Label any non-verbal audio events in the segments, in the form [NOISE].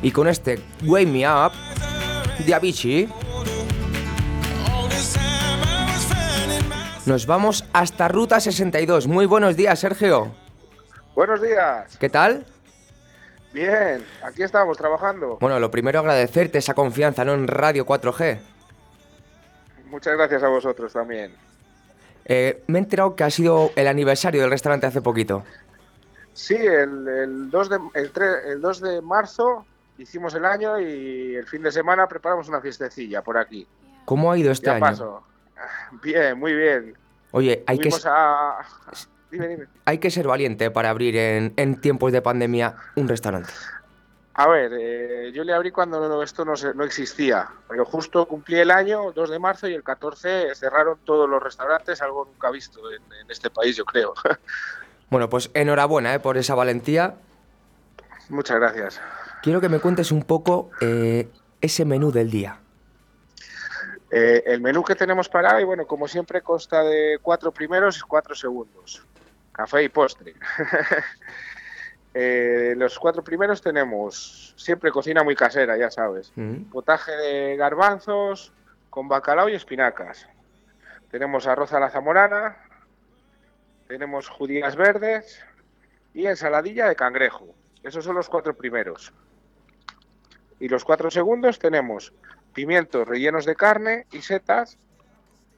Y con este Wake Me Up de Avicii nos vamos hasta Ruta 62. Muy buenos días, Sergio. Buenos días. ¿Qué tal? Bien, aquí estamos trabajando. Bueno, lo primero agradecerte esa confianza ¿no? en Radio 4G. Muchas gracias a vosotros también. Eh, me he enterado que ha sido el aniversario del restaurante hace poquito. Sí, el, el 2 de, el, tre- el 2 de marzo hicimos el año y el fin de semana preparamos una fiestecilla por aquí. ¿Cómo ha ido este ya año? paso. [LAUGHS] Bien, muy bien. Oye, hay que, a... Dime, dime. hay que ser valiente para abrir en, en tiempos de pandemia un restaurante. A ver, eh, yo le abrí cuando esto no, se- no existía, pero justo cumplí el año, 2 de marzo, y el 14 cerraron todos los restaurantes, algo nunca visto en, en este país, yo creo. [LAUGHS] Bueno, pues enhorabuena ¿eh? por esa valentía. Muchas gracias. Quiero que me cuentes un poco eh, ese menú del día. Eh, el menú que tenemos para hoy, bueno, como siempre, consta de cuatro primeros y cuatro segundos. Café y postre. [LAUGHS] Eh, los cuatro primeros tenemos siempre cocina muy casera, ya sabes. Mm. Potaje de garbanzos con bacalao y espinacas. Tenemos arroz a la zamorana. Tenemos judías verdes y ensaladilla de cangrejo. Esos son los cuatro primeros. Y los cuatro segundos tenemos pimientos rellenos de carne y setas,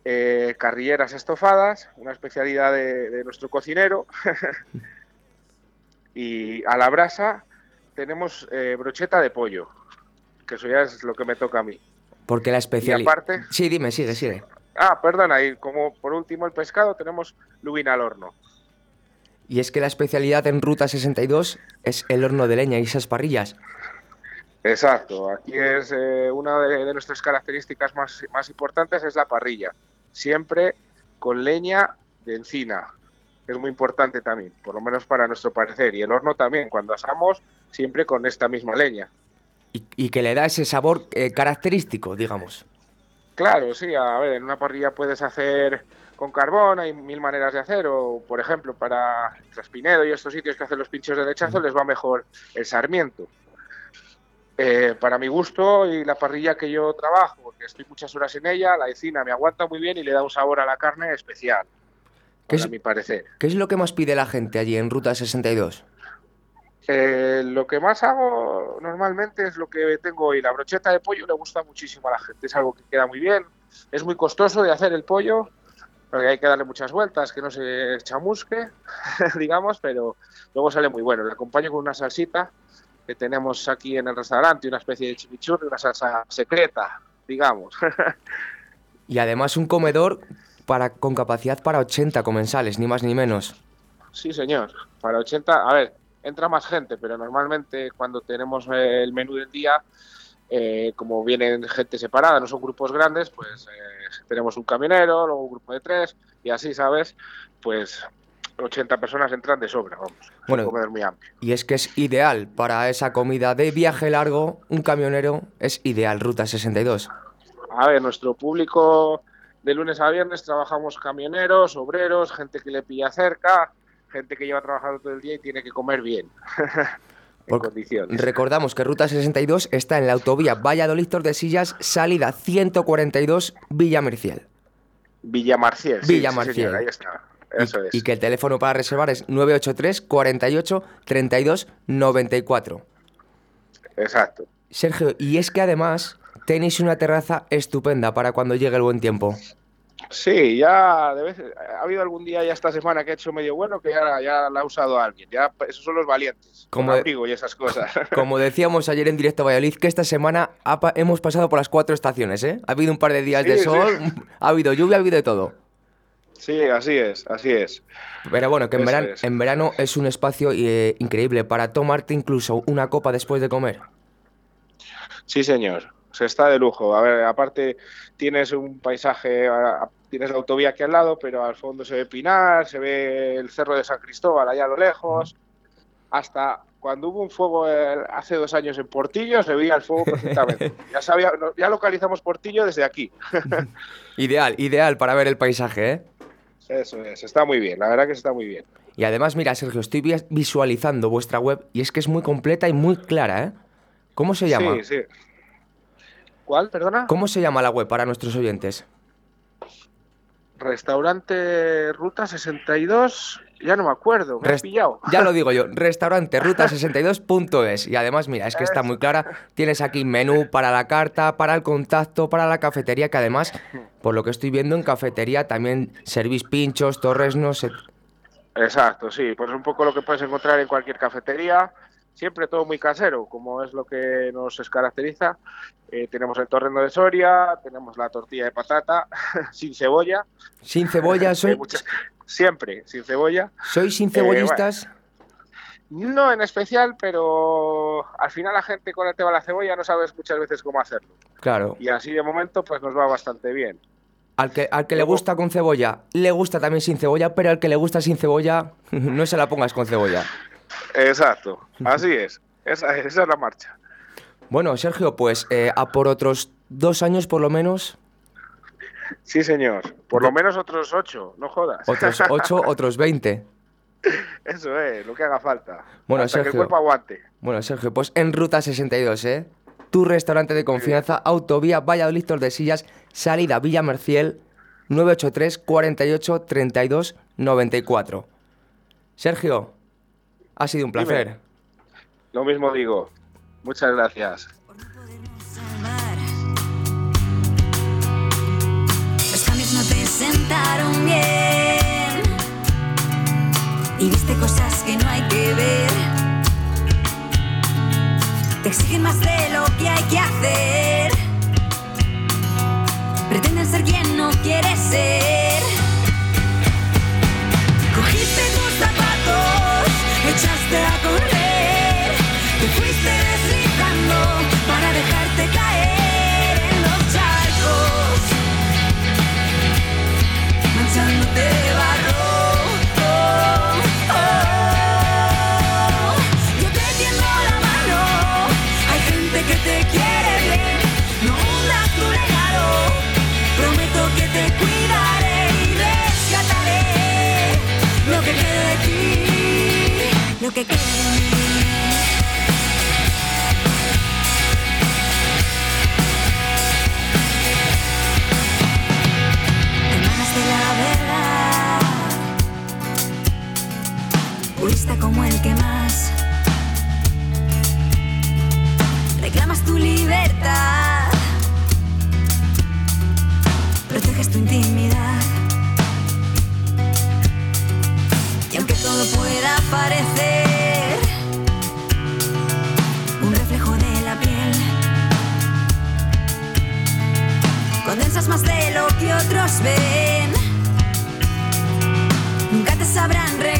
eh, carrilleras estofadas, una especialidad de, de nuestro cocinero. [LAUGHS] y a la brasa tenemos eh, brocheta de pollo, que eso ya es lo que me toca a mí. Porque la especialidad... aparte- Sí, dime, sigue, sigue. Ah, perdona, y como por último el pescado tenemos lubina al horno. Y es que la especialidad en Ruta 62 es el horno de leña y esas parrillas. Exacto, aquí es eh, una de, de nuestras características más, más importantes es la parrilla, siempre con leña de encina, es muy importante también, por lo menos para nuestro parecer, y el horno también, cuando asamos, siempre con esta misma leña. Y, y que le da ese sabor eh, característico, digamos. Claro, sí, a ver, en una parrilla puedes hacer con carbón, hay mil maneras de hacer, o por ejemplo, para Traspinedo y estos sitios que hacen los pinchos de lechazo les va mejor el sarmiento. Eh, para mi gusto y la parrilla que yo trabajo, porque estoy muchas horas en ella, la encina me aguanta muy bien y le da un sabor a la carne especial, ¿Qué es- mi parecer. ¿Qué es lo que más pide la gente allí en Ruta 62? Eh, lo que más hago normalmente es lo que tengo hoy. La brocheta de pollo le gusta muchísimo a la gente. Es algo que queda muy bien. Es muy costoso de hacer el pollo, porque hay que darle muchas vueltas, que no se chamusque, [LAUGHS] digamos, pero luego sale muy bueno. Le acompaño con una salsita que tenemos aquí en el restaurante, una especie de chimichurri, una salsa secreta, digamos. [LAUGHS] Y además un comedor para, con capacidad para 80 comensales, ni más ni menos. Sí, señor. Para 80, a ver, entra más gente, pero normalmente cuando tenemos eh, el menú del día, eh, como vienen gente separada, no son grupos grandes, pues eh, tenemos un camionero, luego un grupo de tres, y así, ¿sabes? Pues 80 personas entran de sobra, vamos. Bueno. un comedor muy amplio. Y es que es ideal para esa comida de viaje largo, un camionero es ideal, Ruta 62. A ver, nuestro público de lunes a viernes trabajamos camioneros, obreros, gente que le pilla cerca, gente que lleva trabajando todo el día y tiene que comer bien. [LAUGHS] Porque condiciones. Recordamos que Ruta 62 está en la autovía Valladolid Tordesillas, salida 142 Villa Merciel. Villamarciel. sí, Villamarciel. Sí, señor, ahí está. Y- Eso es. Y que el teléfono para reservar es 983 48 32 94. Exacto. Sergio, y es que además tenéis una terraza estupenda para cuando llegue el buen tiempo. Sí, ya de vez, ha habido algún día ya esta semana que ha hecho medio bueno que ya, ya la ha usado alguien. Ya esos son los valientes. Como de- y esas cosas. [LAUGHS] Como decíamos ayer en directo a Valladolid, que esta semana ha hemos pasado por las cuatro estaciones, ¿eh? Ha habido un par de días de sí. sol, ha habido lluvia, ha habido de todo. sí, así es, así es. Pero bueno, que en, Eso verano, es. en verano es un espacio eh, increíble para tomarte incluso una copa después de comer. Sí, señor. Se está de lujo. A ver, aparte tienes un paisaje, tienes la autovía aquí al lado, pero al fondo se ve Pinar, se ve el Cerro de San Cristóbal allá a lo lejos. Hasta cuando hubo un fuego hace dos años en Portillo, se veía el fuego perfectamente. [LAUGHS] ya, sabía, ya localizamos Portillo desde aquí. [LAUGHS] Ideal, ideal para ver el paisaje, ¿eh? Eso es, está muy bien, la verdad que está muy bien. Y además, mira, Sergio, estoy vi- visualizando vuestra web y es que es muy completa y muy clara, ¿eh? ¿Cómo se llama? Sí, sí. ¿Cuál, perdona? ¿Cómo se llama la web para nuestros oyentes? Restaurante Ruta 62, ya no me acuerdo, me has Rest- pillado. Ya lo digo yo, [LAUGHS] restaurante ruta62.es. Y además, mira, es que está muy clara. Tienes aquí menú para la carta, para el contacto, para la cafetería, que además, por lo que estoy viendo en cafetería, también servís pinchos, torresnos. et- Exacto, sí, pues es un poco lo que puedes encontrar en cualquier cafetería, siempre todo muy casero, como es lo que nos caracteriza. Eh, tenemos el torrendo de Soria, tenemos la tortilla de patata [LAUGHS] sin cebolla, Sin cebolla, [LAUGHS] eh, soy, muchas- siempre sin cebolla. soy sin cebollistas. No en especial, pero al final la gente con el tema de la cebolla no sabes muchas veces cómo hacerlo. Claro. Y así de momento pues nos va bastante bien. Al que, al que le gusta con cebolla, le gusta también sin cebolla, pero al que le gusta sin cebolla, [LAUGHS] no se la pongas con cebolla. Exacto, así es, esa, esa es la marcha. Bueno, Sergio, pues eh, a por otros dos años por lo menos, Sí, señor. Por lo menos otros ocho, no jodas. otros [LAUGHS] ocho, otros veinte. Eso es, lo que haga falta. Bueno, Hasta que el Sergio. cuerpo aguante. Bueno, Sergio, pues en Ruta 62, ¿eh? Tu restaurante de confianza, autovía Valladolid Tordesillas, salida Villa Merciel, 983 48 32 94. Sergio, ha sido un Dime. placer. Lo mismo digo. Muchas gracias. Los cambios no te sentaron bien y viste cosas que no hay que ver. Te exigen más de lo que hay que hacer. Pretenden ser quien no quieres ser. that parecer un reflejo de la piel, condensas más de lo que otros ven. Nunca te sabrán reconocer.